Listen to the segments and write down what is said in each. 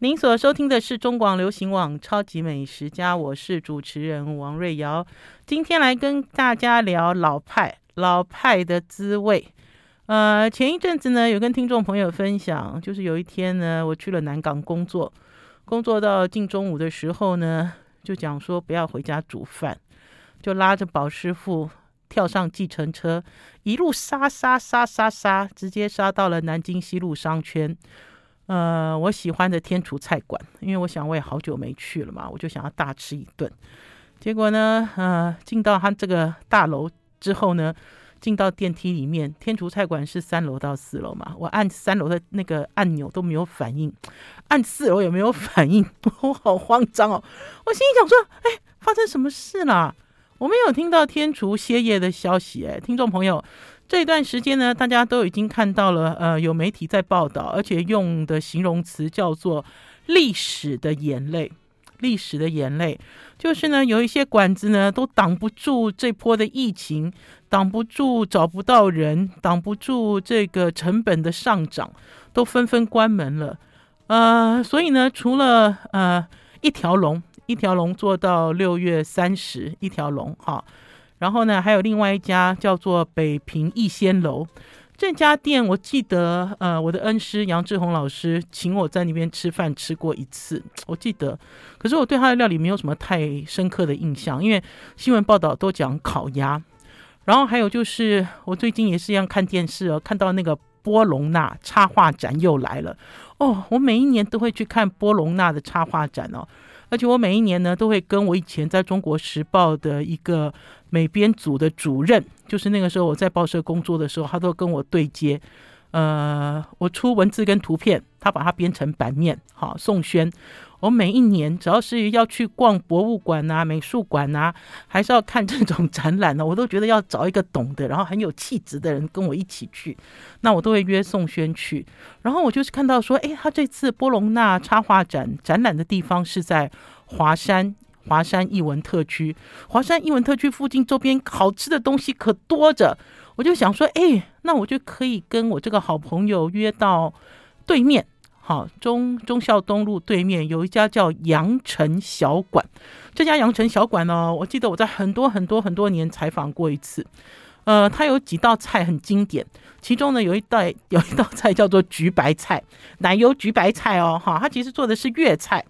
您所收听的是中广流行网《超级美食家》，我是主持人王瑞瑶。今天来跟大家聊老派，老派的滋味。呃，前一阵子呢，有跟听众朋友分享，就是有一天呢，我去了南港工作，工作到近中午的时候呢，就讲说不要回家煮饭，就拉着宝师傅跳上计程车，一路杀杀杀杀杀，直接杀到了南京西路商圈。呃，我喜欢的天厨菜馆，因为我想我也好久没去了嘛，我就想要大吃一顿。结果呢，呃，进到他这个大楼之后呢，进到电梯里面，天厨菜馆是三楼到四楼嘛，我按三楼的那个按钮都没有反应，按四楼也没有反应，我好慌张哦。我心里想说，哎，发生什么事了？我没有听到天厨歇业的消息，哎，听众朋友。这段时间呢，大家都已经看到了，呃，有媒体在报道，而且用的形容词叫做“历史的眼泪”。历史的眼泪，就是呢，有一些馆子呢都挡不住这波的疫情，挡不住找不到人，挡不住这个成本的上涨，都纷纷关门了。呃，所以呢，除了呃一条龙，一条龙做到六月三十，一条龙哈。然后呢，还有另外一家叫做北平逸仙楼，这家店我记得，呃，我的恩师杨志宏老师请我在那边吃饭吃过一次，我记得。可是我对他的料理没有什么太深刻的印象，因为新闻报道都讲烤鸭。然后还有就是，我最近也是一样看电视哦，看到那个波隆纳插画展又来了哦，我每一年都会去看波隆纳的插画展哦。而且我每一年呢，都会跟我以前在中国时报的一个美编组的主任，就是那个时候我在报社工作的时候，他都跟我对接。呃，我出文字跟图片，他把它编成版面，好，宋轩。我每一年只要是要去逛博物馆啊、美术馆啊，还是要看这种展览呢，我都觉得要找一个懂的，然后很有气质的人跟我一起去。那我都会约宋轩去。然后我就是看到说，哎，他这次波隆纳插画展展览的地方是在华山，华山艺文特区。华山艺文特区附近周边好吃的东西可多着。我就想说，哎，那我就可以跟我这个好朋友约到对面。好，中中孝东路对面有一家叫阳城小馆。这家阳城小馆呢，我记得我在很多很多很多年采访过一次。呃，它有几道菜很经典，其中呢有一道有一道菜叫做橘白菜，奶油橘白菜哦，哈，它其实做的是粤菜。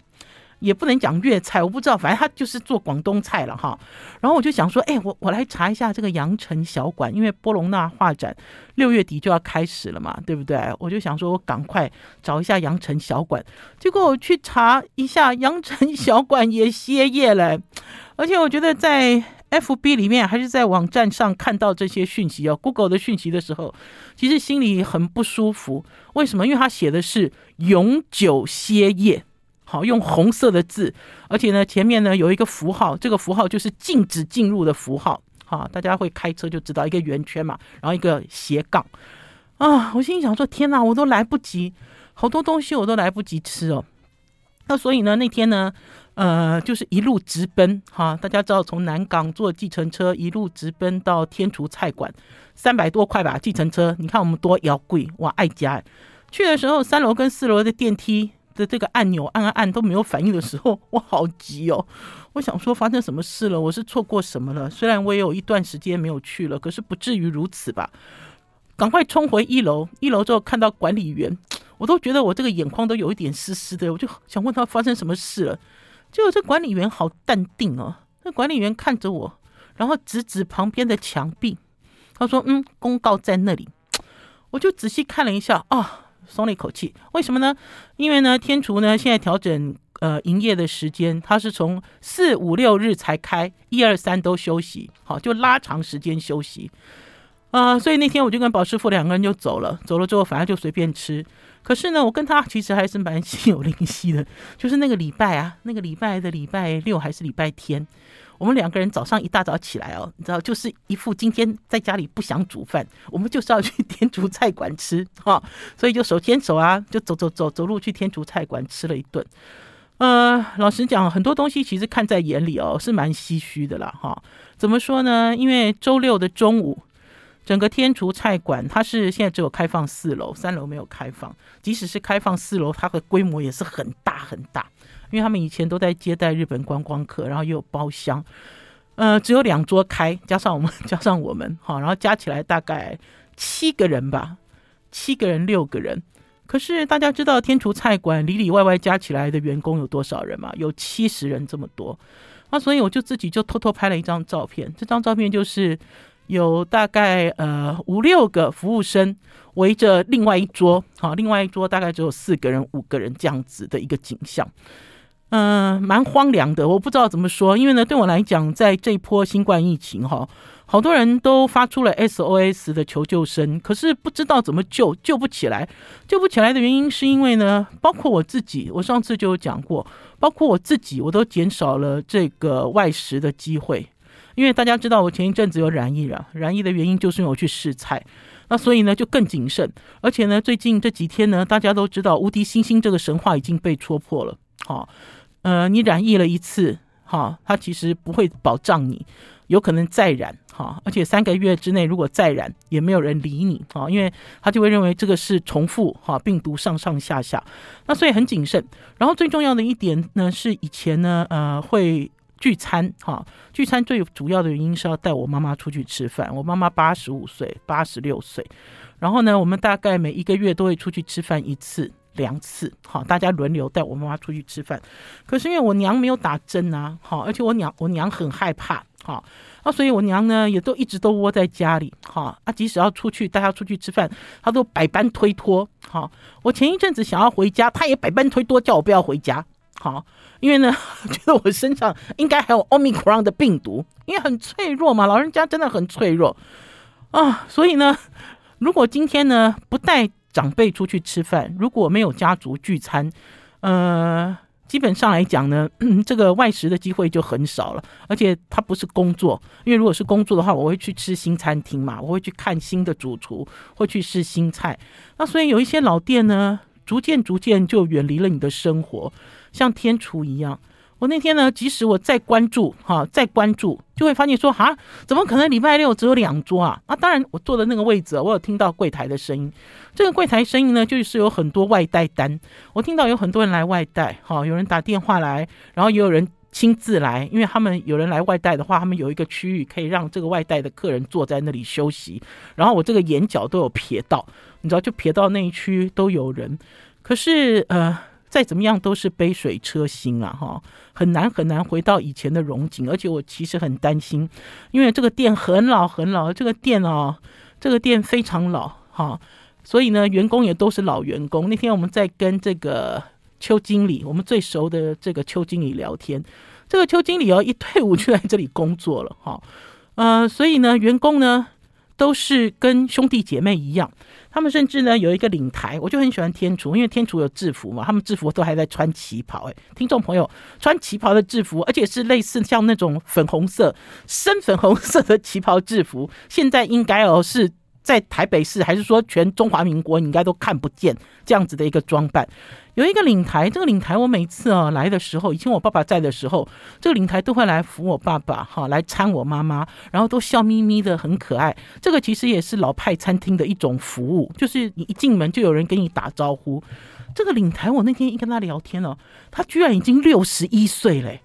也不能讲粤菜，我不知道，反正他就是做广东菜了哈。然后我就想说，哎，我我来查一下这个羊城小馆，因为波隆纳画展六月底就要开始了嘛，对不对？我就想说，我赶快找一下羊城小馆。结果我去查一下，羊城小馆也歇业了。而且我觉得在 FB 里面还是在网站上看到这些讯息哦，Google 的讯息的时候，其实心里很不舒服。为什么？因为他写的是永久歇业。好，用红色的字，而且呢，前面呢有一个符号，这个符号就是禁止进入的符号。哈，大家会开车就知道一个圆圈嘛，然后一个斜杠。啊，我心里想说，天哪，我都来不及，好多东西我都来不及吃哦。那所以呢，那天呢，呃，就是一路直奔哈，大家知道从南港坐计程车一路直奔到天厨菜馆，三百多块吧，计程车。你看我们多摇贵，哇，爱家。去的时候，三楼跟四楼的电梯。的这个按钮按按按都没有反应的时候，我好急哦！我想说发生什么事了？我是错过什么了？虽然我也有一段时间没有去了，可是不至于如此吧？赶快冲回一楼，一楼之后看到管理员，我都觉得我这个眼眶都有一点湿湿的，我就想问他发生什么事了。结果这管理员好淡定哦，那管理员看着我，然后指指旁边的墙壁，他说：“嗯，公告在那里。”我就仔细看了一下啊。松了一口气，为什么呢？因为呢，天厨呢现在调整呃营业的时间，它是从四五六日才开，一二三都休息，好，就拉长时间休息啊、呃。所以那天我就跟宝师傅两个人就走了，走了之后反正就随便吃。可是呢，我跟他其实还是蛮心有灵犀的，就是那个礼拜啊，那个礼拜的礼拜六还是礼拜天。我们两个人早上一大早起来哦，你知道，就是一副今天在家里不想煮饭，我们就是要去天厨菜馆吃 哈、哦，所以就手牵手啊，就走走走走路去天厨菜馆吃了一顿。呃，老实讲，很多东西其实看在眼里哦，是蛮唏嘘的啦哈、怎么说呢？因为周六的中午，整个天厨菜馆，它是现在只有开放四楼，三楼没有开放。即使是开放四楼，它的规模也是很大很大，因为他们以前都在接待日本观光客，然后又有包厢。呃，只有两桌开，加上我们，加上我们，好，然后加起来大概七个人吧，七个人六个人。可是大家知道天厨菜馆里里外外加起来的员工有多少人吗？有七十人这么多。那所以我就自己就偷偷拍了一张照片，这张照片就是有大概呃五六个服务生围着另外一桌，好，另外一桌大概只有四个人、五个人这样子的一个景象，嗯、蛮荒凉的。我不知道怎么说，因为呢，对我来讲，在这波新冠疫情哈，好多人都发出了 SOS 的求救声，可是不知道怎么救，救不起来。救不起来的原因是因为呢，包括我自己，我上次就有讲过。包括我自己，我都减少了这个外食的机会，因为大家知道我前一阵子有染疫了，染疫的原因就是因为我去试菜，那所以呢就更谨慎，而且呢最近这几天呢，大家都知道无敌星星这个神话已经被戳破了，好，呃，你染疫了一次，哈，它其实不会保障你。有可能再染哈，而且三个月之内如果再染，也没有人理你哈，因为他就会认为这个是重复哈，病毒上上下下，那所以很谨慎。然后最重要的一点呢，是以前呢呃会聚餐哈，聚餐最主要的原因是要带我妈妈出去吃饭。我妈妈八十五岁，八十六岁，然后呢，我们大概每一个月都会出去吃饭一次。两次，好，大家轮流带我妈妈出去吃饭。可是因为我娘没有打针啊，好，而且我娘我娘很害怕，好，啊，所以我娘呢也都一直都窝在家里，好，啊，即使要出去带她出去吃饭，她都百般推脱，好，我前一阵子想要回家，她也百般推脱，叫我不要回家，好，因为呢，觉得我身上应该还有 Omicron 的病毒，因为很脆弱嘛，老人家真的很脆弱啊，所以呢，如果今天呢不带。长辈出去吃饭，如果没有家族聚餐，呃，基本上来讲呢，这个外食的机会就很少了。而且它不是工作，因为如果是工作的话，我会去吃新餐厅嘛，我会去看新的主厨，会去试新菜。那所以有一些老店呢，逐渐逐渐就远离了你的生活，像天厨一样。我那天呢，即使我再关注哈，再关注，就会发现说，哈，怎么可能礼拜六只有两桌啊？啊，当然，我坐的那个位置，我有听到柜台的声音。这个柜台声音呢，就是有很多外带单，我听到有很多人来外带，哈，有人打电话来，然后也有人亲自来，因为他们有人来外带的话，他们有一个区域可以让这个外带的客人坐在那里休息。然后我这个眼角都有瞥到，你知道，就瞥到那一区都有人。可是，呃。再怎么样都是杯水车薪啊，哈，很难很难回到以前的荣景。而且我其实很担心，因为这个店很老很老，这个店哦，这个店非常老，哈，所以呢，员工也都是老员工。那天我们在跟这个邱经理，我们最熟的这个邱经理聊天，这个邱经理哦，一退伍就来这里工作了，哈，呃，所以呢，员工呢都是跟兄弟姐妹一样。他们甚至呢有一个领台，我就很喜欢天厨，因为天厨有制服嘛，他们制服都还在穿旗袍。哎，听众朋友，穿旗袍的制服，而且是类似像那种粉红色、深粉红色的旗袍制服，现在应该哦是。在台北市，还是说全中华民国，你应该都看不见这样子的一个装扮。有一个领台，这个领台我每次啊来的时候，以前我爸爸在的时候，这个领台都会来扶我爸爸，哈，来搀我妈妈，然后都笑眯眯的，很可爱。这个其实也是老派餐厅的一种服务，就是你一进门就有人跟你打招呼。这个领台，我那天一跟他聊天哦，他居然已经六十一岁嘞。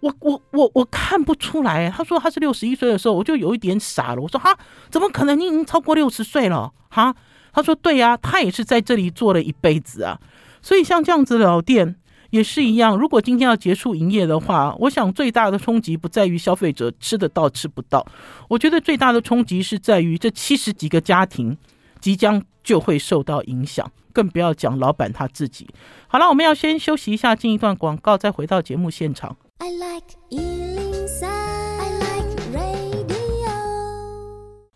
我我我我看不出来，他说他是六十一岁的时候，我就有一点傻了。我说哈，怎么可能？你已经超过六十岁了哈？他说对呀，他也是在这里做了一辈子啊。所以像这样子的老店也是一样。如果今天要结束营业的话，我想最大的冲击不在于消费者吃得到吃不到，我觉得最大的冲击是在于这七十几个家庭即将就会受到影响，更不要讲老板他自己。好了，我们要先休息一下，进一段广告，再回到节目现场。I like 103, I like radio。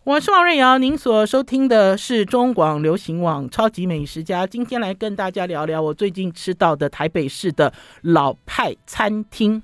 我是王瑞瑶，您所收听的是中广流行网超级美食家。今天来跟大家聊聊我最近吃到的台北市的老派餐厅。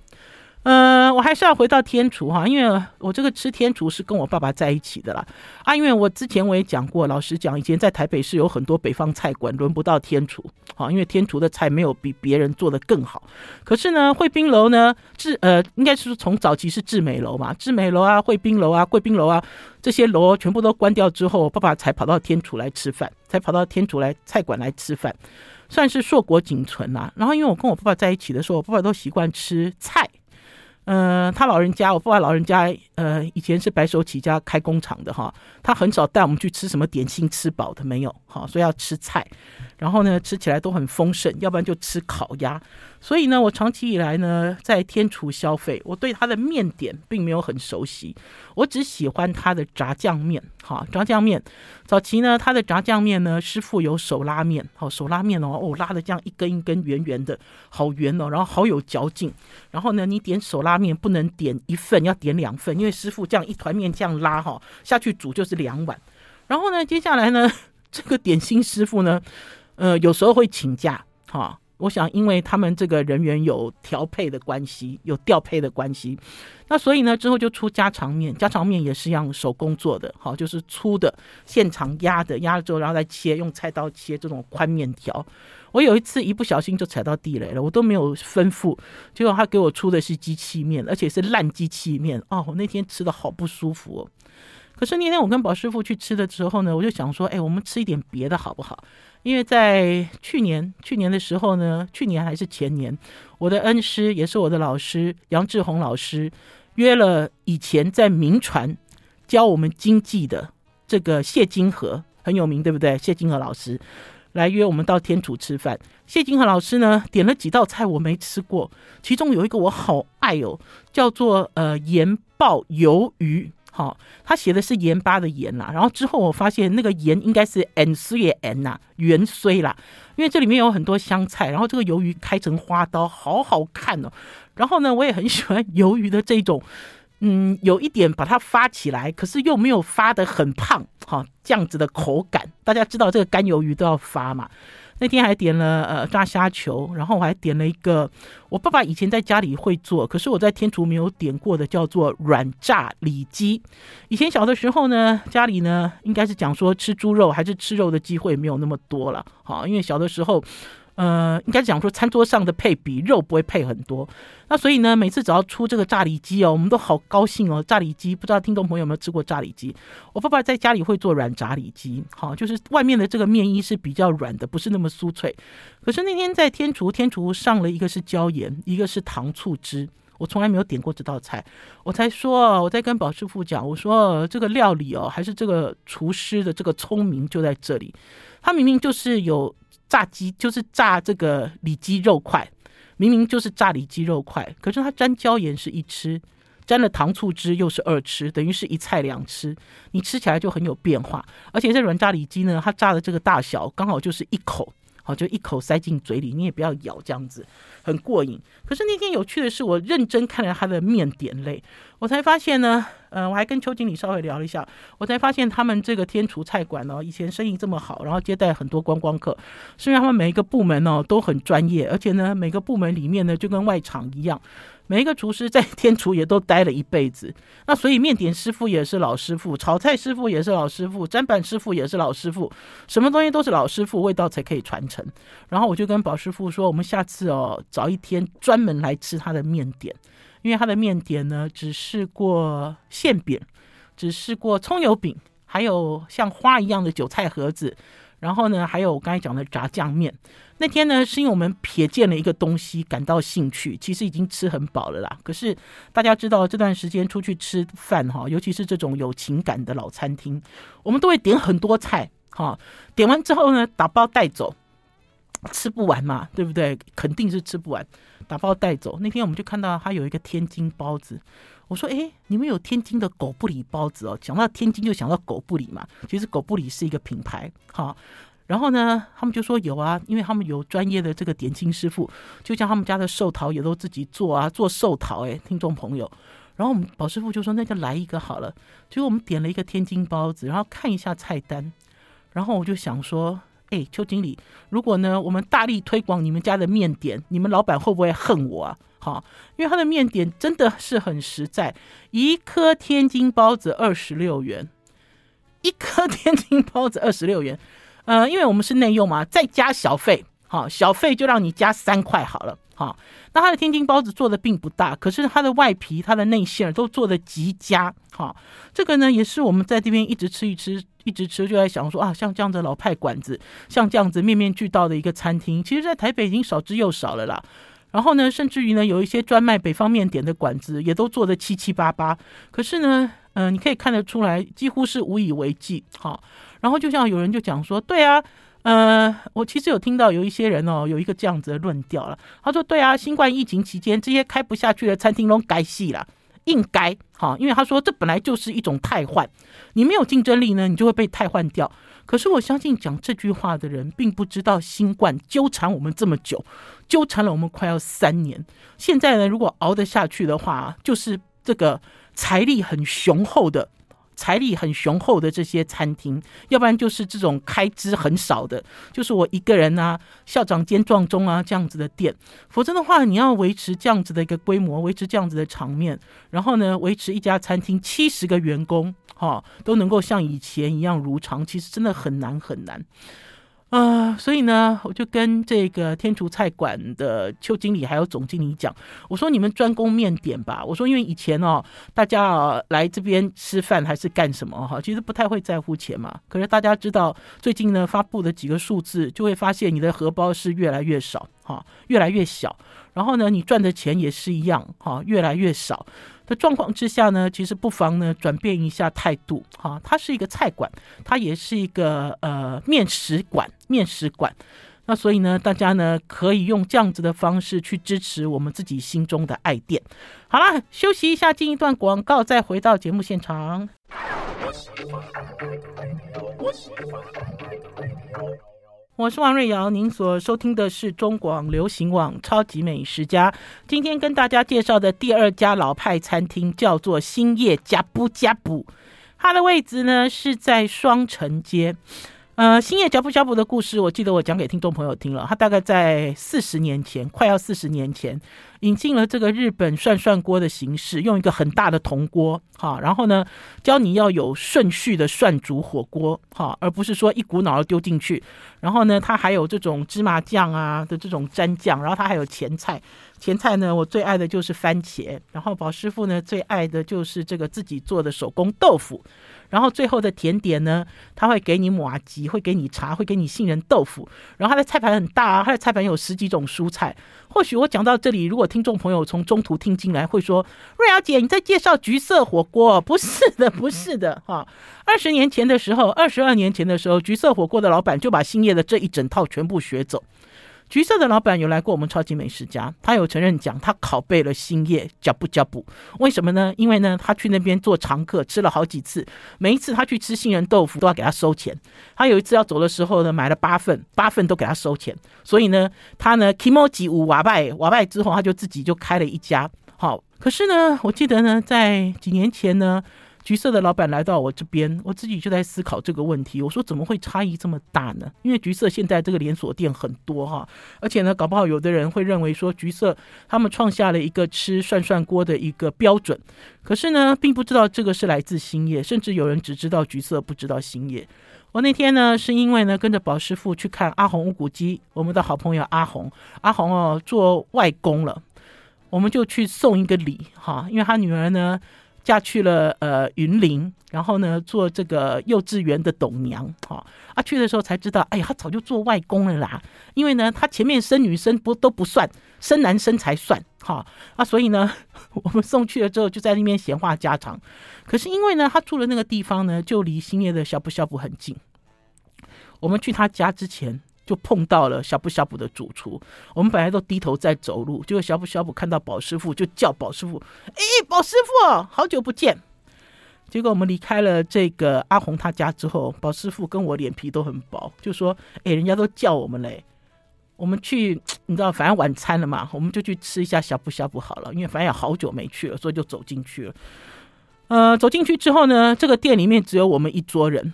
呃，我还是要回到天厨哈，因为我这个吃天厨是跟我爸爸在一起的啦啊，因为我之前我也讲过，老实讲，以前在台北市有很多北方菜馆，轮不到天厨，好，因为天厨的菜没有比别人做的更好。可是呢，惠宾楼呢，智呃，应该是从早期是智美楼嘛，智美楼啊，惠宾楼啊，贵宾楼啊，这些楼全部都关掉之后，我爸爸才跑到天厨来吃饭，才跑到天厨来菜馆来吃饭，算是硕果仅存啦。然后因为我跟我爸爸在一起的时候，我爸爸都习惯吃菜。呃，他老人家，我爸爸老人家，呃，以前是白手起家开工厂的哈，他很少带我们去吃什么点心，吃饱的没有，哈，所以要吃菜，然后呢，吃起来都很丰盛，要不然就吃烤鸭。所以呢，我长期以来呢，在天厨消费，我对他的面点并没有很熟悉，我只喜欢他的炸酱面。哈，炸酱面，早期呢，他的炸酱面呢，师傅有手拉面，好手拉面哦，哦，拉的这样一根一根圆圆的，好圆哦，然后好有嚼劲。然后呢，你点手拉面不能点一份，要点两份，因为师傅这样一团面这样拉哈下去煮就是两碗。然后呢，接下来呢，这个点心师傅呢，呃，有时候会请假，哈。我想，因为他们这个人员有调配的关系，有调配的关系，那所以呢，之后就出家常面。家常面也是一样手工做的，好，就是粗的，现场压的，压了之后然后再切，用菜刀切这种宽面条。我有一次一不小心就踩到地雷了，我都没有吩咐，结果他给我出的是机器面，而且是烂机器面哦，我那天吃的好不舒服哦。可是那天我跟宝师傅去吃的时候呢，我就想说，哎，我们吃一点别的好不好？因为在去年去年的时候呢，去年还是前年，我的恩师也是我的老师杨志宏老师约了以前在铭传教我们经济的这个谢金河很有名，对不对？谢金河老师来约我们到天厨吃饭。谢金河老师呢点了几道菜我没吃过，其中有一个我好爱哦，叫做呃盐爆鱿鱼。好，他写的是盐巴的盐啦，然后之后我发现那个盐应该是 n 衰的 n 呐，元虽啦，因为这里面有很多香菜，然后这个鱿鱼开成花刀，好好看哦。然后呢，我也很喜欢鱿鱼的这种，嗯，有一点把它发起来，可是又没有发得很胖，哈，这样子的口感。大家知道这个干鱿鱼都要发嘛。那天还点了呃炸虾球，然后我还点了一个我爸爸以前在家里会做，可是我在天厨没有点过的，叫做软炸里脊。以前小的时候呢，家里呢应该是讲说吃猪肉还是吃肉的机会没有那么多了，好，因为小的时候。呃，应该讲说，餐桌上的配比肉不会配很多，那所以呢，每次只要出这个炸里脊哦，我们都好高兴哦。炸里脊，不知道听众朋友有没有吃过炸里脊？我爸爸在家里会做软炸里脊，好，就是外面的这个面衣是比较软的，不是那么酥脆。可是那天在天厨，天厨上了一个是椒盐，一个是糖醋汁，我从来没有点过这道菜，我才说，我在跟宝师傅讲，我说这个料理哦，还是这个厨师的这个聪明就在这里，他明明就是有。炸鸡就是炸这个里脊肉块，明明就是炸里脊肉块，可是它沾椒盐是一吃，沾了糖醋汁又是二吃，等于是一菜两吃，你吃起来就很有变化。而且这软炸里脊呢，它炸的这个大小刚好就是一口，好就一口塞进嘴里，你也不要咬这样子，很过瘾。可是那天有趣的是，我认真看了他的面点类，我才发现呢。呃，我还跟邱经理稍微聊了一下，我才发现他们这个天厨菜馆呢，以前生意这么好，然后接待很多观光客，是因为他们每一个部门呢都很专业，而且呢每个部门里面呢就跟外场一样，每一个厨师在天厨也都待了一辈子，那所以面点师傅也是老师傅，炒菜师傅也是老师傅，砧板师傅也是老师傅，什么东西都是老师傅，味道才可以传承。然后我就跟宝师傅说，我们下次哦找一天专门来吃他的面点。因为他的面点呢，只试过馅饼，只试过葱油饼，还有像花一样的韭菜盒子，然后呢，还有我刚才讲的炸酱面。那天呢，是因为我们瞥见了一个东西，感到兴趣，其实已经吃很饱了啦。可是大家知道，这段时间出去吃饭哈，尤其是这种有情感的老餐厅，我们都会点很多菜哈，点完之后呢，打包带走。吃不完嘛，对不对？肯定是吃不完，打包带走。那天我们就看到他有一个天津包子，我说：“诶，你们有天津的狗不理包子哦。”讲到天津就想到狗不理嘛，其实狗不理是一个品牌，好。然后呢，他们就说有啊，因为他们有专业的这个点心师傅，就像他们家的寿桃也都自己做啊，做寿桃。诶，听众朋友，然后我们宝师傅就说：“那就来一个好了。”结果我们点了一个天津包子，然后看一下菜单，然后我就想说。哎，邱经理，如果呢我们大力推广你们家的面点，你们老板会不会恨我啊？好，因为他的面点真的是很实在，一颗天津包子二十六元，一颗 天津包子二十六元。呃，因为我们是内用嘛，再加小费，好，小费就让你加三块好了，好。那他的天津包子做的并不大，可是他的外皮、他的内馅都做的极佳，好。这个呢，也是我们在这边一直吃一吃，一直吃，就在想说啊，像这样子老派馆子，像这样子面面俱到的一个餐厅，其实在台北已经少之又少了啦。然后呢，甚至于呢，有一些专卖北方面点的馆子，也都做的七七八八。可是呢，嗯、你可以看得出来，几乎是无以为继。好，然后就像有人就讲说，对啊，呃，我其实有听到有一些人哦，有一个这样子的论调了。他说，对啊，新冠疫情期间，这些开不下去的餐厅都该死了，应该哈，因为他说这本来就是一种汰换，你没有竞争力呢，你就会被汰换掉。可是我相信讲这句话的人，并不知道新冠纠缠我们这么久，纠缠了我们快要三年。现在呢，如果熬得下去的话，就是这个财力很雄厚的。财力很雄厚的这些餐厅，要不然就是这种开支很少的，就是我一个人啊，校长兼壮中啊这样子的店。否则的话，你要维持这样子的一个规模，维持这样子的场面，然后呢，维持一家餐厅七十个员工，哈、都能够像以前一样如常，其实真的很难很难。啊、所以呢，我就跟这个天厨菜馆的邱经理还有总经理讲，我说你们专攻面点吧。我说因为以前哦，大家啊来这边吃饭还是干什么哈，其实不太会在乎钱嘛。可是大家知道最近呢发布的几个数字，就会发现你的荷包是越来越少哈，越来越小。然后呢，你赚的钱也是一样哈，越来越少。的状况之下呢，其实不妨呢转变一下态度哈。它是一个菜馆，它也是一个呃面食馆，面食馆。那所以呢，大家呢可以用这样子的方式去支持我们自己心中的爱店。好了，休息一下，进一段广告，再回到节目现场。我是王瑞瑶，您所收听的是中广流行网《超级美食家》。今天跟大家介绍的第二家老派餐厅叫做兴业呷哺呷哺，它的位置呢是在双城街。呃，兴业呷哺呷哺的故事，我记得我讲给听众朋友听了。他大概在四十年前，快要四十年前，引进了这个日本涮涮锅的形式，用一个很大的铜锅，哈，然后呢，教你要有顺序的涮煮火锅，哈，而不是说一股脑的丢进去。然后呢，它还有这种芝麻酱啊的这种蘸酱，然后它还有前菜，前菜呢，我最爱的就是番茄，然后宝师傅呢最爱的就是这个自己做的手工豆腐。然后最后的甜点呢，他会给你麻糬，会给你茶，会给你杏仁豆腐。然后他的菜盘很大啊，他的菜盘有十几种蔬菜。或许我讲到这里，如果听众朋友从中途听进来，会说：“瑞瑶姐，你在介绍橘色火锅？”不是的，不是的，哈。二十年前的时候，二十二年前的时候，橘色火锅的老板就把兴业的这一整套全部学走。橘色的老板有来过我们超级美食家，他有承认讲他拷贝了兴业呷哺呷哺，为什么呢？因为呢，他去那边做常客，吃了好几次，每一次他去吃杏仁豆腐都要给他收钱。他有一次要走的时候呢，买了八份，八份都给他收钱。所以呢，他呢 kimo 几五瓦拜瓦拜之后，他就自己就开了一家。好，可是呢，我记得呢，在几年前呢。橘色的老板来到我这边，我自己就在思考这个问题。我说怎么会差异这么大呢？因为橘色现在这个连锁店很多哈，而且呢，搞不好有的人会认为说橘色他们创下了一个吃涮涮锅的一个标准，可是呢，并不知道这个是来自兴业，甚至有人只知道橘色，不知道兴业。我那天呢，是因为呢跟着宝师傅去看阿红乌骨鸡，我们的好朋友阿红，阿红哦做外公了，我们就去送一个礼哈，因为他女儿呢。嫁去了呃云林，然后呢做这个幼稚园的董娘，哈。啊去的时候才知道，哎呀他早就做外公了啦，因为呢他前面生女生不都不算，生男生才算，哈。啊所以呢 我们送去了之后就在那边闲话家常，可是因为呢他住的那个地方呢就离兴业的呷哺呷哺很近，我们去他家之前。就碰到了呷哺呷哺的主厨，我们本来都低头在走路，结果呷哺呷哺看到宝师傅就叫宝师傅，哎，宝师傅，好久不见。结果我们离开了这个阿红他家之后，宝师傅跟我脸皮都很薄，就说，哎，人家都叫我们嘞，我们去，你知道，反正晚餐了嘛，我们就去吃一下呷哺呷哺好了，因为反正也好久没去了，所以就走进去了。呃，走进去之后呢，这个店里面只有我们一桌人。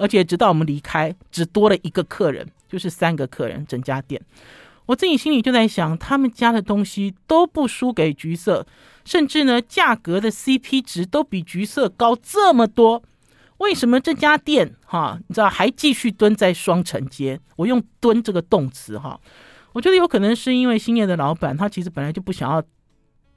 而且直到我们离开，只多了一个客人，就是三个客人，整家店。我自己心里就在想，他们家的东西都不输给橘色，甚至呢，价格的 CP 值都比橘色高这么多。为什么这家店哈，你知道还继续蹲在双城街？我用“蹲”这个动词哈，我觉得有可能是因为兴业的老板他其实本来就不想要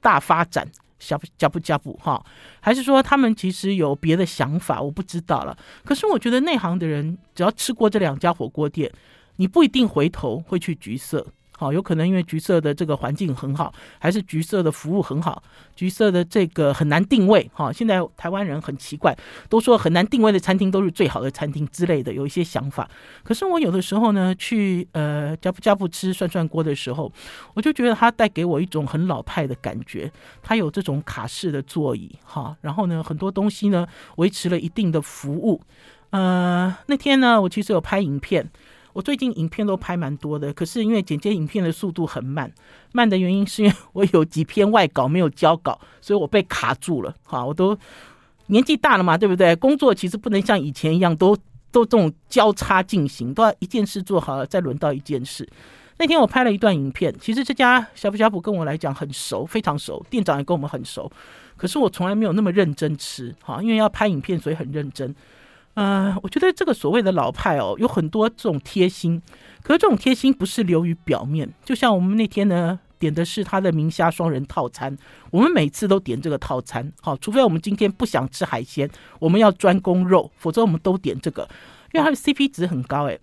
大发展，加不加不加不哈，还是说他们其实有别的想法？我不知道了。可是我觉得内行的人只要吃过这两家火锅店，你不一定回头会去橘色。好，有可能因为橘色的这个环境很好，还是橘色的服务很好，橘色的这个很难定位。哈，现在台湾人很奇怪，都说很难定位的餐厅都是最好的餐厅之类的，有一些想法。可是我有的时候呢，去呃呷哺呷哺吃涮涮锅的时候，我就觉得它带给我一种很老派的感觉。它有这种卡式的座椅，哈，然后呢，很多东西呢维持了一定的服务。呃，那天呢，我其实有拍影片。我最近影片都拍蛮多的，可是因为剪接影片的速度很慢，慢的原因是因为我有几篇外稿没有交稿，所以我被卡住了。好，我都年纪大了嘛，对不对？工作其实不能像以前一样都都这种交叉进行，都要一件事做好了再轮到一件事。那天我拍了一段影片，其实这家呷哺呷哺跟我来讲很熟，非常熟，店长也跟我们很熟，可是我从来没有那么认真吃，好，因为要拍影片，所以很认真。呃，我觉得这个所谓的老派哦，有很多这种贴心，可是这种贴心不是流于表面。就像我们那天呢点的是他的明虾双人套餐，我们每次都点这个套餐，好，除非我们今天不想吃海鲜，我们要专攻肉，否则我们都点这个，因为它的 CP 值很高诶。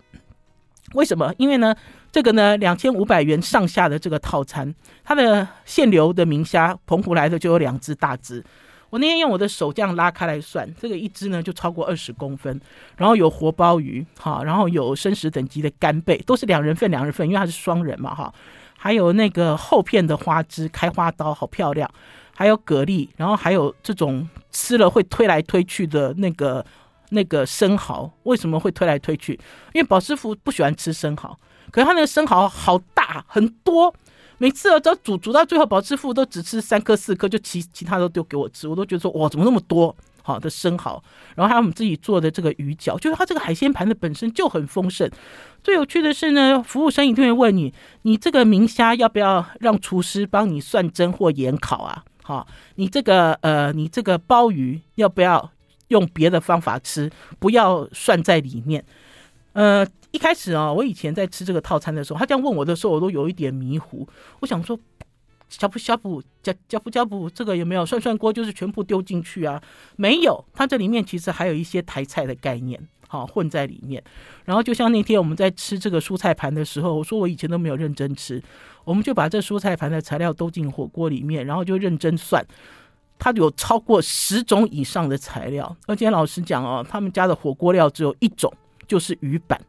为什么？因为呢，这个呢两千五百元上下的这个套餐，它的限流的明虾，澎湖来的就有两只大只。我那天用我的手这样拉开来算，这个一只呢就超过二十公分，然后有活鲍鱼，哈，然后有生食等级的干贝，都是两人份两人份，因为它是双人嘛，哈，还有那个厚片的花枝开花刀，好漂亮，还有蛤蜊，然后还有这种吃了会推来推去的那个那个生蚝，为什么会推来推去？因为宝师傅不喜欢吃生蚝，可是他那个生蚝好大很多。每次啊，只要煮煮到最后，宝师傅都只吃三颗四颗，就其其他都丢给我吃，我都觉得说哇，怎么那么多好的生蚝？然后还有我们自己做的这个鱼饺，就是它这个海鲜盘的本身就很丰盛。最有趣的是呢，服务生一定会问你，你这个明虾要不要让厨师帮你算蒸或盐烤啊？好，你这个呃，你这个鲍鱼要不要用别的方法吃，不要涮在里面？呃。一开始啊，我以前在吃这个套餐的时候，他这样问我的时候，我都有一点迷糊。我想说，呷哺呷哺，呷呷哺呷哺，这个有没有涮涮锅？就是全部丢进去啊？没有，它这里面其实还有一些台菜的概念，好混在里面。然后就像那天我们在吃这个蔬菜盘的时候，我说我以前都没有认真吃，我们就把这蔬菜盘的材料都进火锅里面，然后就认真算，它有超过十种以上的材料。而且老实讲哦，他们家的火锅料只有一种，就是鱼板。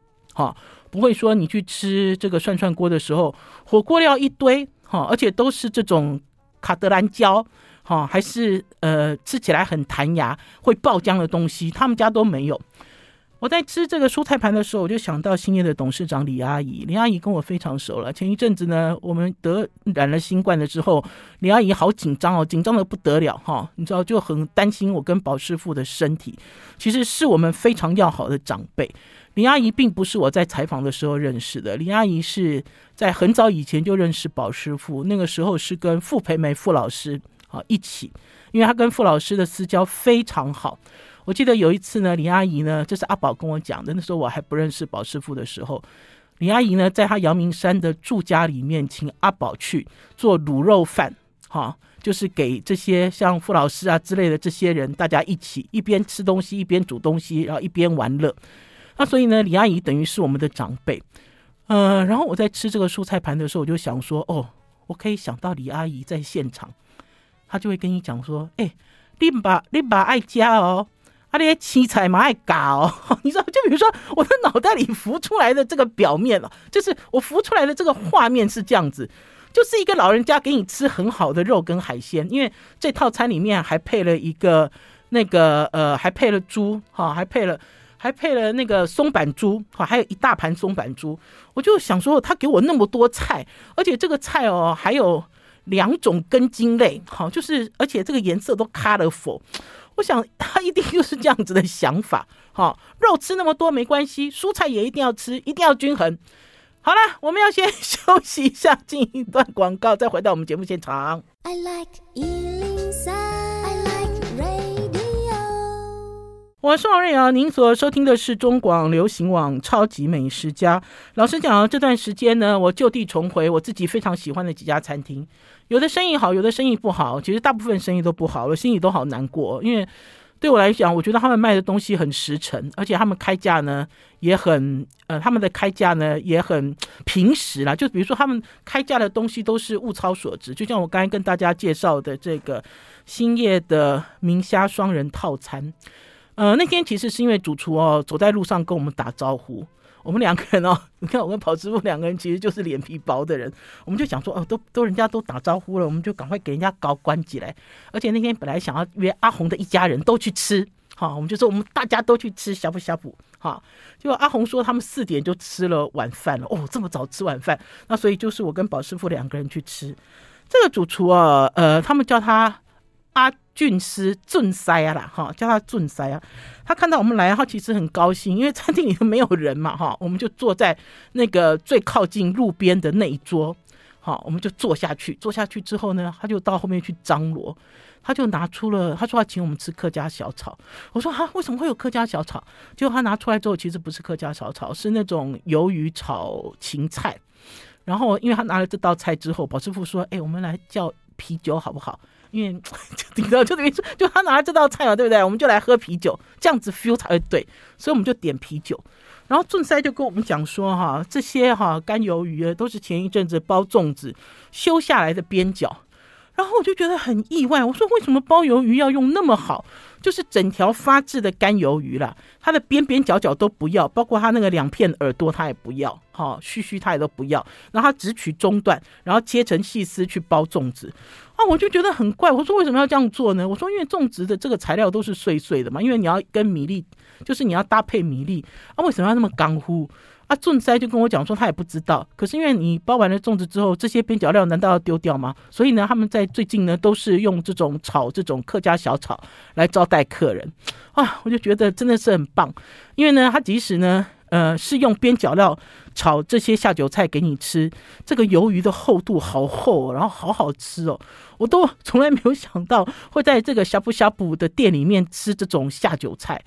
啊，不会说你去吃这个涮涮锅的时候，火锅料一堆，哈，而且都是这种卡德兰胶，哈，还是呃吃起来很弹牙、会爆浆的东西，他们家都没有。我在吃这个蔬菜盘的时候，我就想到兴业的董事长李阿姨，李阿姨跟我非常熟了。前一阵子呢，我们得染了新冠了之后，李阿姨好紧张哦，紧张得不得了哈，你知道就很担心我跟宝师傅的身体。其实是我们非常要好的长辈。李阿姨并不是我在采访的时候认识的，李阿姨是在很早以前就认识宝师傅，那个时候是跟傅培梅傅老师啊一起，因为他跟傅老师的私交非常好。我记得有一次呢，李阿姨呢，这是阿宝跟我讲的，那时候我还不认识宝师傅的时候，李阿姨呢在他阳明山的住家里面请阿宝去做卤肉饭，哈，就是给这些像傅老师啊之类的这些人，大家一起一边吃东西一边煮东西，然后一边玩乐。那所以呢，李阿姨等于是我们的长辈，呃，然后我在吃这个蔬菜盘的时候，我就想说，哦，我可以想到李阿姨在现场，她就会跟你讲说，哎，你把你把爱家哦，啊，那些青菜嘛爱搞，你知道，就比如说我的脑袋里浮出来的这个表面啊，就是我浮出来的这个画面是这样子，就是一个老人家给你吃很好的肉跟海鲜，因为这套餐里面还配了一个那个呃，还配了猪哈，还配了。还配了那个松板猪，好，还有一大盘松板猪。我就想说，他给我那么多菜，而且这个菜哦，还有两种根茎类，好，就是而且这个颜色都 colorful。我想他一定就是这样子的想法。好，肉吃那么多没关系，蔬菜也一定要吃，一定要均衡。好了，我们要先休息一下，进一段广告，再回到我们节目现场。I like 我是王瑞瑶，您所收听的是中广流行网《超级美食家》。老实讲，这段时间呢，我就地重回我自己非常喜欢的几家餐厅，有的生意好，有的生意不好。其实大部分生意都不好，我心里都好难过。因为对我来讲，我觉得他们卖的东西很实诚，而且他们开价呢也很呃，他们的开价呢也很平实啦。就比如说，他们开价的东西都是物超所值，就像我刚才跟大家介绍的这个兴业的明虾双人套餐。呃，那天其实是因为主厨哦，走在路上跟我们打招呼，我们两个人哦，你看我跟跑师傅两个人其实就是脸皮薄的人，我们就想说哦，都都人家都打招呼了，我们就赶快给人家搞关起来。而且那天本来想要约阿红的一家人都去吃，好，我们就说我们大家都去吃呷哺呷哺，好，结果阿红说他们四点就吃了晚饭了，哦，这么早吃晚饭，那所以就是我跟宝师傅两个人去吃。这个主厨啊，呃，他们叫他阿。俊师俊塞啊啦，哈，叫他俊塞啊。他看到我们来，他其实很高兴，因为餐厅里头没有人嘛，哈，我们就坐在那个最靠近路边的那一桌，好，我们就坐下去。坐下去之后呢，他就到后面去张罗，他就拿出了，他说要请我们吃客家小炒。我说啊，为什么会有客家小炒？结果他拿出来之后，其实不是客家小炒，是那种鱿鱼炒芹菜。然后，因为他拿了这道菜之后，宝师傅说：“哎，我们来叫啤酒好不好？”因为 就你知道，就等于说，就他拿这道菜嘛，对不对？我们就来喝啤酒，这样子 feel 才会对。所以我们就点啤酒。然后俊塞就跟我们讲说，哈，这些哈干鱿鱼都是前一阵子包粽子修下来的边角。然后我就觉得很意外，我说为什么包鱿鱼要用那么好？就是整条发质的干鱿鱼啦，它的边边角角都不要，包括它那个两片耳朵，它也不要，哈，须须它也都不要，然后它只取中段，然后切成细丝去包粽子。啊，我就觉得很怪，我说为什么要这样做呢？我说因为粽子的这个材料都是碎碎的嘛，因为你要跟米粒，就是你要搭配米粒，啊，为什么要那么干乎？啊，俊塞就跟我讲说，他也不知道。可是因为你包完了粽子之后，这些边角料难道要丢掉吗？所以呢，他们在最近呢，都是用这种炒这种客家小炒来招待客人。啊，我就觉得真的是很棒。因为呢，他即使呢，呃，是用边角料炒这些下酒菜给你吃，这个鱿鱼的厚度好厚哦，然后好好吃哦，我都从来没有想到会在这个呷哺呷哺的店里面吃这种下酒菜。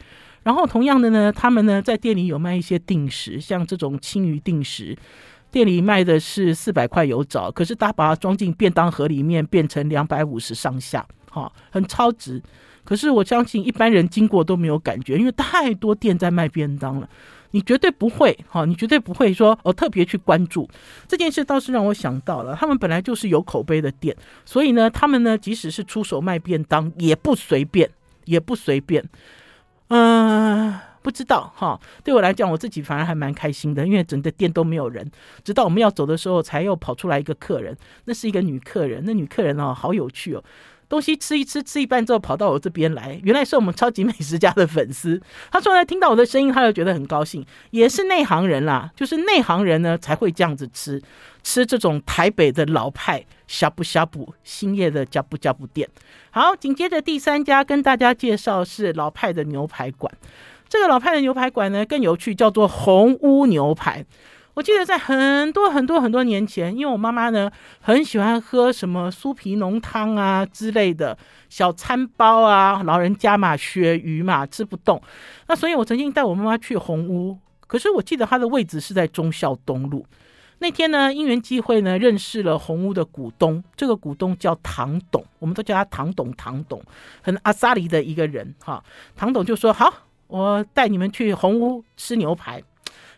然后同样的呢，他们呢在店里有卖一些定食，像这种青鱼定食，店里卖的是四百块有找，可是他把它装进便当盒里面，变成两百五十上下，哈，很超值。可是我相信一般人经过都没有感觉，因为太多店在卖便当了，你绝对不会，哈，你绝对不会说哦特别去关注这件事，倒是让我想到了，他们本来就是有口碑的店，所以呢，他们呢即使是出手卖便当，也不随便，也不随便。不知道哈。对我来讲，我自己反而还蛮开心的，因为整个店都没有人。直到我们要走的时候，才又跑出来一个客人，那是一个女客人。那女客人哦，好有趣哦。东西吃一吃，吃一半之后跑到我这边来，原来是我们超级美食家的粉丝。他说呢，听到我的声音，他就觉得很高兴，也是内行人啦，就是内行人呢才会这样子吃，吃这种台北的老派呷哺呷哺欣叶的呷哺呷哺店。好，紧接着第三家跟大家介绍是老派的牛排馆。这个老派的牛排馆呢更有趣，叫做红屋牛排。我记得在很多很多很多年前，因为我妈妈呢很喜欢喝什么酥皮浓汤啊之类的小餐包啊，老人家嘛，鳕鱼嘛吃不动，那所以我曾经带我妈妈去红屋，可是我记得她的位置是在忠孝东路。那天呢，因缘际会呢，认识了红屋的股东，这个股东叫唐董，我们都叫他唐董，唐董很阿萨里的一个人哈。唐董就说：“好，我带你们去红屋吃牛排。”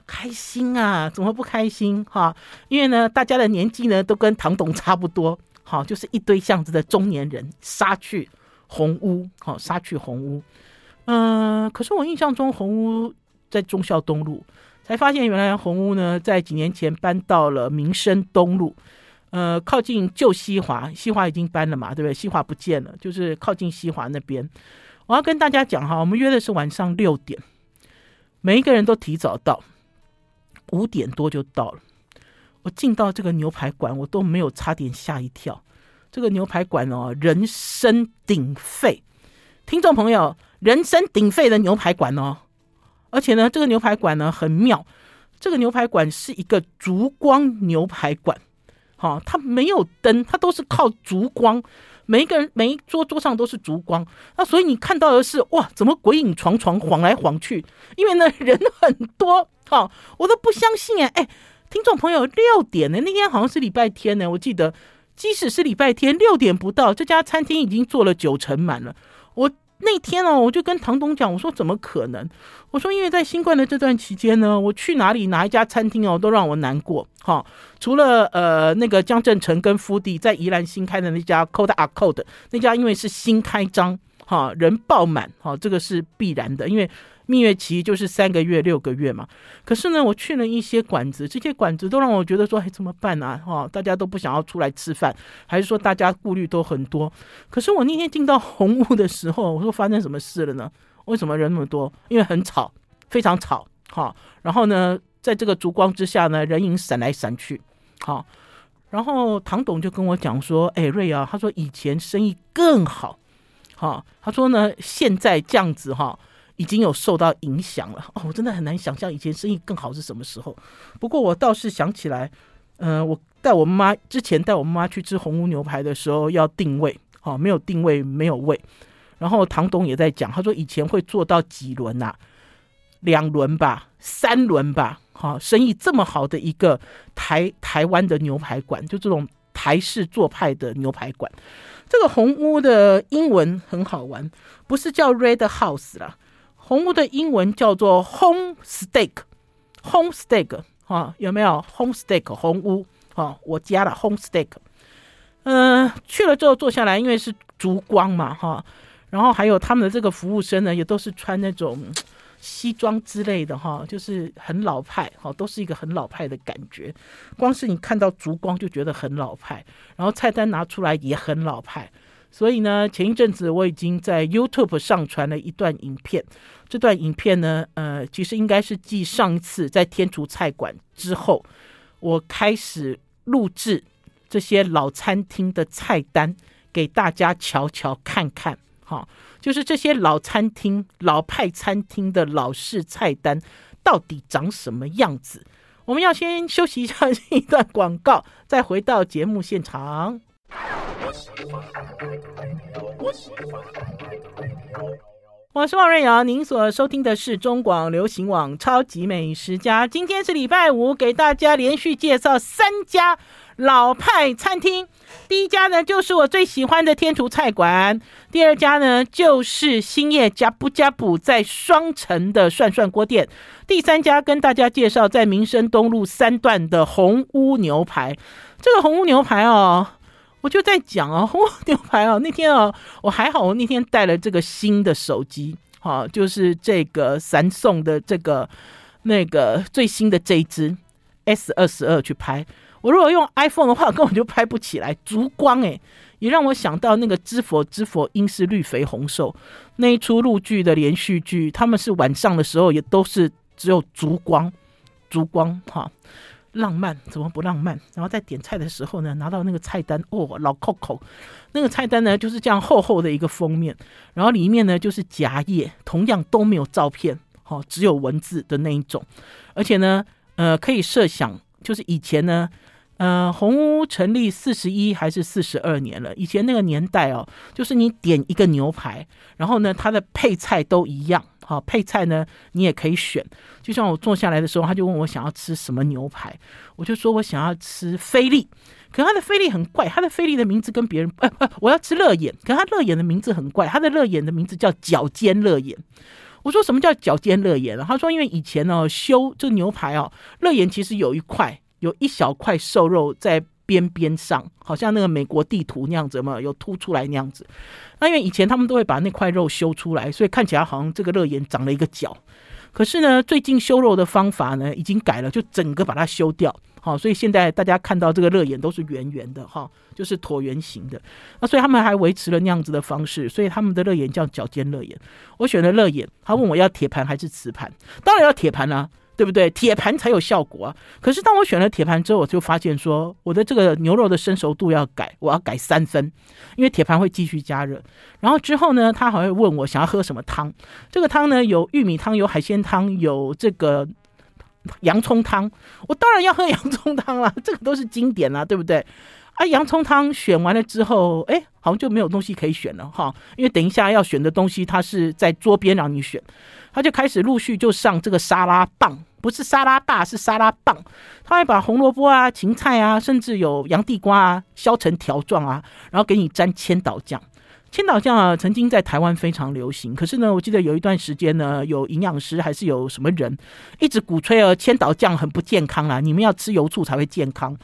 开心啊，怎么不开心哈？因为呢，大家的年纪呢都跟唐董差不多，好，就是一堆巷子的中年人杀去红屋，好，杀去红屋。嗯、可是我印象中红屋在忠孝东路，才发现原来红屋呢在几年前搬到了民生东路，呃，靠近旧西华，西华已经搬了嘛，对不对？西华不见了，就是靠近西华那边。我要跟大家讲哈，我们约的是晚上六点，每一个人都提早到。五点多就到了，我进到这个牛排馆，我都没有差点吓一跳。这个牛排馆哦，人声鼎沸，听众朋友，人声鼎沸的牛排馆哦，而且呢，这个牛排馆呢很妙，这个牛排馆是一个烛光牛排馆，好、哦，它没有灯，它都是靠烛光。每一个人每一桌桌上都是烛光，那所以你看到的是哇，怎么鬼影幢幢晃来晃去？因为呢人很多，哈、哦，我都不相信哎哎，听众朋友六点呢，那天好像是礼拜天呢，我记得即使是礼拜天六点不到，这家餐厅已经坐了九成满了，我。那天哦，我就跟唐董讲，我说怎么可能？我说因为在新冠的这段期间呢，我去哪里哪一家餐厅哦，都让我难过。哈，除了呃那个江振成跟夫弟在宜兰新开的那家 Cold a Cold 那家，因为是新开张，哈，人爆满，哈，这个是必然的，因为。蜜月期就是三个月、六个月嘛。可是呢，我去了一些馆子，这些馆子都让我觉得说，哎，怎么办啊？哈，大家都不想要出来吃饭，还是说大家顾虑都很多？可是我那天进到红屋的时候，我说发生什么事了呢？为什么人那么多？因为很吵，非常吵。哈，然后呢，在这个烛光之下呢，人影闪来闪去。好，然后唐董就跟我讲说，哎，瑞啊，他说以前生意更好。哈，他说呢，现在这样子哈。已经有受到影响了 哦，我真的很难想象以前生意更好是什么时候。不过我倒是想起来，嗯、我带我妈之前带我妈去吃红屋牛排的时候要定位，哦，没有定位没有位。然后唐董也在讲，他说以前会做到几轮呐、啊，两轮吧，三轮吧，好、生意这么好的一个台台湾的牛排馆，就这种台式做派的牛排馆。这个红屋的英文很好玩，不是叫 Red House 啦。红屋的英文叫做 Home Steak，Home Steak 哈，有没有 Home Steak 红屋哈？我加了 Home Steak，嗯、呃，去了之后坐下来，因为是烛光嘛哈，然后还有他们的这个服务生呢，也都是穿那种西装之类的哈，就是很老派哈，都是一个很老派的感觉。光是你看到烛光就觉得很老派，然后菜单拿出来也很老派。所以呢，前一阵子我已经在 YouTube 上传了一段影片。这段影片呢，呃，其实应该是继上一次在天厨菜馆之后，我开始录制这些老餐厅的菜单给大家瞧瞧看看。哈，就是这些老餐厅、老派餐厅的老式菜单到底长什么样子？我们要先休息一下一段广告，再回到节目现场。我是王瑞瑶，您所收听的是中广流行网《超级美食家》。今天是礼拜五，给大家连续介绍三家老派餐厅。第一家呢，就是我最喜欢的天厨菜馆；第二家呢，就是兴业呷哺呷哺在双城的涮涮锅店；第三家跟大家介绍在民生东路三段的红屋牛排。这个红屋牛排哦。我就在讲哦，牛排哦，那天哦，我还好，我那天带了这个新的手机，哈，就是这个三送的这个那个最新的这一支 S 二十二去拍。我如果用 iPhone 的话，根本就拍不起来，烛光诶，也让我想到那个《知否知否，应是绿肥红瘦》那一出陆剧的连续剧，他们是晚上的时候也都是只有烛光，烛光哈。浪漫怎么不浪漫？然后在点菜的时候呢，拿到那个菜单哦，老扣扣，那个菜单呢就是这样厚厚的一个封面，然后里面呢就是夹页，同样都没有照片，好，只有文字的那一种，而且呢，呃，可以设想，就是以前呢，呃，红屋成立四十一还是四十二年了，以前那个年代哦，就是你点一个牛排，然后呢，它的配菜都一样。好，配菜呢，你也可以选。就像我坐下来的时候，他就问我想要吃什么牛排，我就说我想要吃菲力。可他的菲力很怪，他的菲力的名字跟别人，呃呃，我要吃乐眼。可他乐眼的名字很怪，他的乐眼的名字叫脚尖乐眼。我说什么叫脚尖乐眼？他说因为以前呢，修这个牛排哦，乐眼其实有一块，有一小块瘦肉在。边边上好像那个美国地图那样子嘛，有凸出来那样子。那因为以前他们都会把那块肉修出来，所以看起来好像这个乐眼长了一个角。可是呢，最近修肉的方法呢已经改了，就整个把它修掉。好，所以现在大家看到这个乐眼都是圆圆的哈，就是椭圆形的。那所以他们还维持了那样子的方式，所以他们的乐眼叫脚尖乐眼。我选了乐眼，他问我要铁盘还是瓷盘，当然要铁盘啦。对不对？铁盘才有效果啊。可是当我选了铁盘之后，我就发现说，我的这个牛肉的生熟度要改，我要改三分，因为铁盘会继续加热。然后之后呢，他还会问我想要喝什么汤。这个汤呢，有玉米汤，有海鲜汤，有这个洋葱汤。我当然要喝洋葱汤了，这个都是经典啦，对不对？啊，洋葱汤选完了之后，哎，好像就没有东西可以选了哈，因为等一下要选的东西，它是在桌边让你选，他就开始陆续就上这个沙拉棒，不是沙拉大，是沙拉棒，他会把红萝卜啊、芹菜啊，甚至有洋地瓜啊，削成条状啊，然后给你沾千岛酱。千岛酱啊，曾经在台湾非常流行。可是呢，我记得有一段时间呢，有营养师还是有什么人一直鼓吹啊，千岛酱很不健康啊，你们要吃油醋才会健康。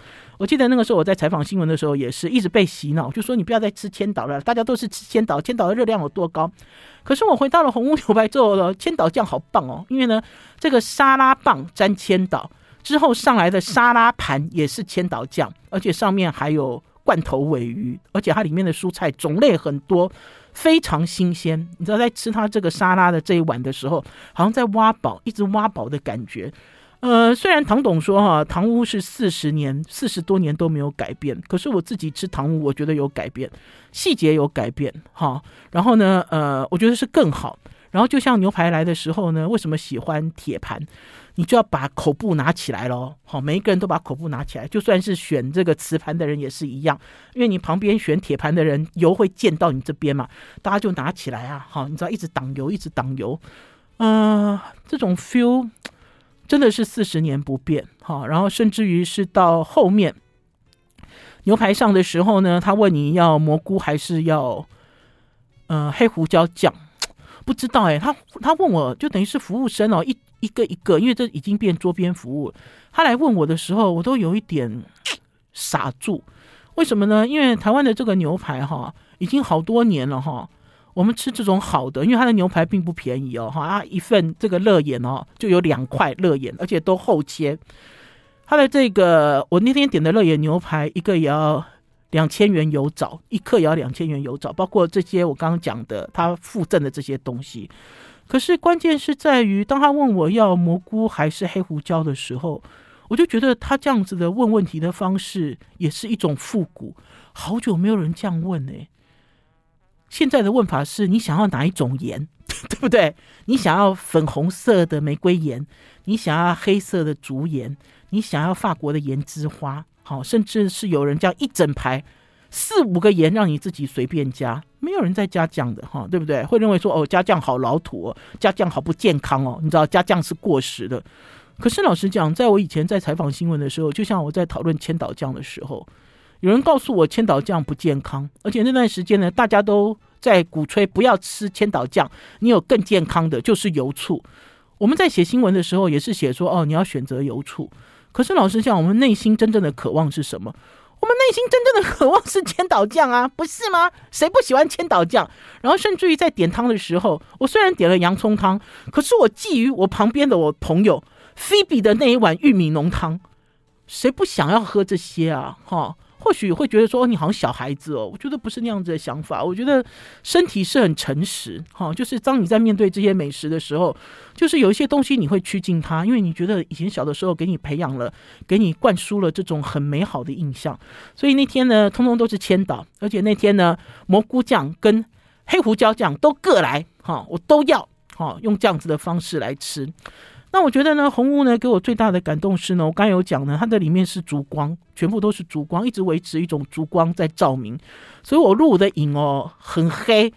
我记得那个时候我在采访新闻的时候，也是一直被洗脑，就说你不要再吃千岛了，大家都是吃千岛，千岛的热量有多高？可是我回到了红屋牛排之后呢，千岛酱好棒哦，因为呢，这个沙拉棒沾千岛之后上来的沙拉盘也是千岛酱，而且上面还有。罐头尾鱼，而且它里面的蔬菜种类很多，非常新鲜。你知道，在吃它这个沙拉的这一碗的时候，好像在挖宝，一直挖宝的感觉。呃，虽然唐董说哈，堂屋是四十年、四十多年都没有改变，可是我自己吃堂屋，我觉得有改变，细节有改变哈。然后呢，呃，我觉得是更好。然后就像牛排来的时候呢，为什么喜欢铁盘？你就要把口部拿起来咯。好，每一个人都把口部拿起来，就算是选这个瓷盘的人也是一样，因为你旁边选铁盘的人油会溅到你这边嘛，大家就拿起来啊，好，你知道一直挡油，一直挡油，嗯、呃，这种 feel 真的是四十年不变，好，然后甚至于是到后面牛排上的时候呢，他问你要蘑菇还是要呃黑胡椒酱，不知道哎，他他问我就等于是服务生哦一。一个一个，因为这已经变桌边服务。他来问我的时候，我都有一点 傻住。为什么呢？因为台湾的这个牛排哈，已经好多年了哈。我们吃这种好的，因为它的牛排并不便宜哦哈。它一份这个肋眼哦，就有两块肋眼，而且都厚切。它的这个我那天点的肋眼牛排，一个也要两千元有找，一克也要两千元有找，包括这些我刚刚讲的，它附赠的这些东西。可是关键是在于，当他问我要蘑菇还是黑胡椒的时候，我就觉得他这样子的问问题的方式也是一种复古。好久没有人这样问呢。现在的问法是你想要哪一种盐，对不对？你想要粉红色的玫瑰盐，你想要黑色的竹盐，你想要法国的盐之花，好，甚至是有人叫一整排。四五个盐让你自己随便加，没有人在加酱的哈，对不对？会认为说哦，加酱好老土哦，加酱好不健康哦，你知道加酱是过时的。可是老实讲，在我以前在采访新闻的时候，就像我在讨论千岛酱的时候，有人告诉我千岛酱不健康，而且那段时间呢，大家都在鼓吹不要吃千岛酱，你有更健康的就是油醋。我们在写新闻的时候也是写说哦，你要选择油醋。可是老实讲，我们内心真正的渴望是什么？我们内心真正的渴望是千岛酱啊，不是吗？谁不喜欢千岛酱？然后甚至于在点汤的时候，我虽然点了洋葱汤，可是我觊觎我旁边的我朋友菲比的那一碗玉米浓汤，谁不想要喝这些啊？哈。或许会觉得说，哦，你好像小孩子哦，我觉得不是那样子的想法。我觉得身体是很诚实，哈，就是当你在面对这些美食的时候，就是有一些东西你会趋近它，因为你觉得以前小的时候给你培养了，给你灌输了这种很美好的印象。所以那天呢，通通都是千岛，而且那天呢，蘑菇酱跟黑胡椒酱都各来，哈，我都要，哈，用这样子的方式来吃。那我觉得呢，红屋呢给我最大的感动是呢，我刚有讲呢，它的里面是烛光，全部都是烛光，一直维持一种烛光在照明，所以我录的影哦很黑，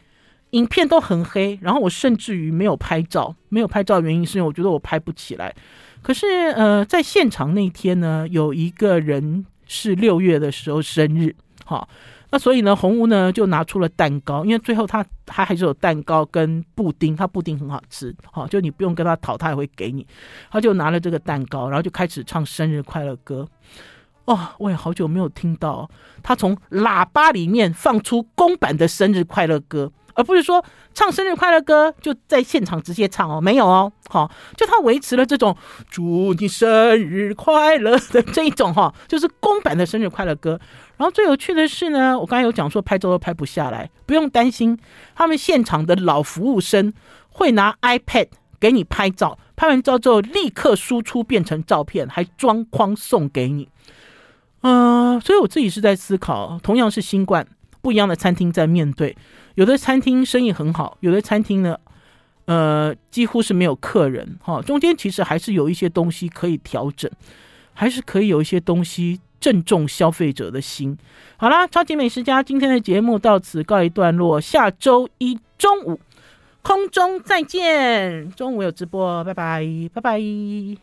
影片都很黑，然后我甚至于没有拍照，没有拍照原因是因为我觉得我拍不起来。可是呃，在现场那天呢，有一个人是六月的时候生日，哈。那所以呢，红屋呢就拿出了蛋糕，因为最后他他还是有蛋糕跟布丁，他布丁很好吃，好，就你不用跟他讨，他也会给你。他就拿了这个蛋糕，然后就开始唱生日快乐歌。哦，我也好久没有听到他从喇叭里面放出公版的生日快乐歌。而不是说唱生日快乐歌就在现场直接唱哦，没有哦，好，就他维持了这种祝你生日快乐的这一种哈，就是公版的生日快乐歌。然后最有趣的是呢，我刚才有讲说拍照都拍不下来，不用担心，他们现场的老服务生会拿 iPad 给你拍照，拍完照之后立刻输出变成照片，还装框送给你。嗯、所以我自己是在思考，同样是新冠，不一样的餐厅在面对，有的餐厅生意很好，有的餐厅呢，呃，几乎是没有客人。哈，中间其实还是有一些东西可以调整，还是可以有一些东西正中消费者的心。好啦，超级美食家今天的节目到此告一段落，下周一中午空中再见，中午有直播，拜拜，拜拜。